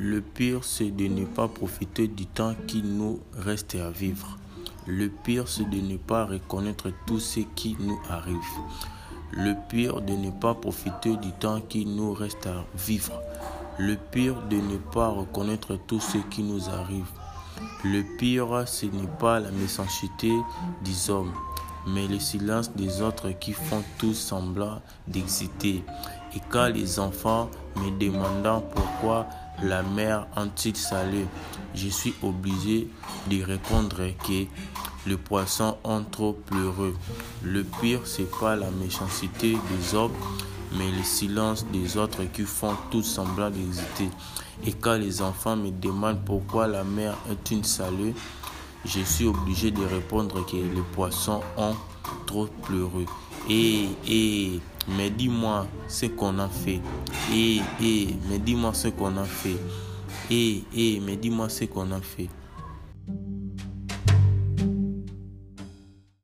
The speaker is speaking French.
Le pire, c'est de ne pas profiter du temps qui nous reste à vivre. Le pire, c'est de ne pas reconnaître tout ce qui nous arrive. Le pire, de ne pas profiter du temps qui nous reste à vivre. Le pire, de ne pas reconnaître tout ce qui nous arrive. Le pire, ce n'est pas la méchanceté des hommes, mais le silence des autres qui font tout semblant d'exiter. Et quand les enfants me demandant pourquoi la mer a-t-il salé, je suis obligé de répondre que les poissons ont trop pleureux. Le pire, c'est pas la méchanceté des hommes, mais le silence des autres qui font tout semblant d'hésiter. Et quand les enfants me demandent pourquoi la mer est une salée, je suis obligé de répondre que les poissons ont trop pleureux. Et, et, mais dis-moi ce qu'on a fait. Et, et, mais dis-moi ce qu'on a fait. Et, et, mais dis-moi ce qu'on a fait.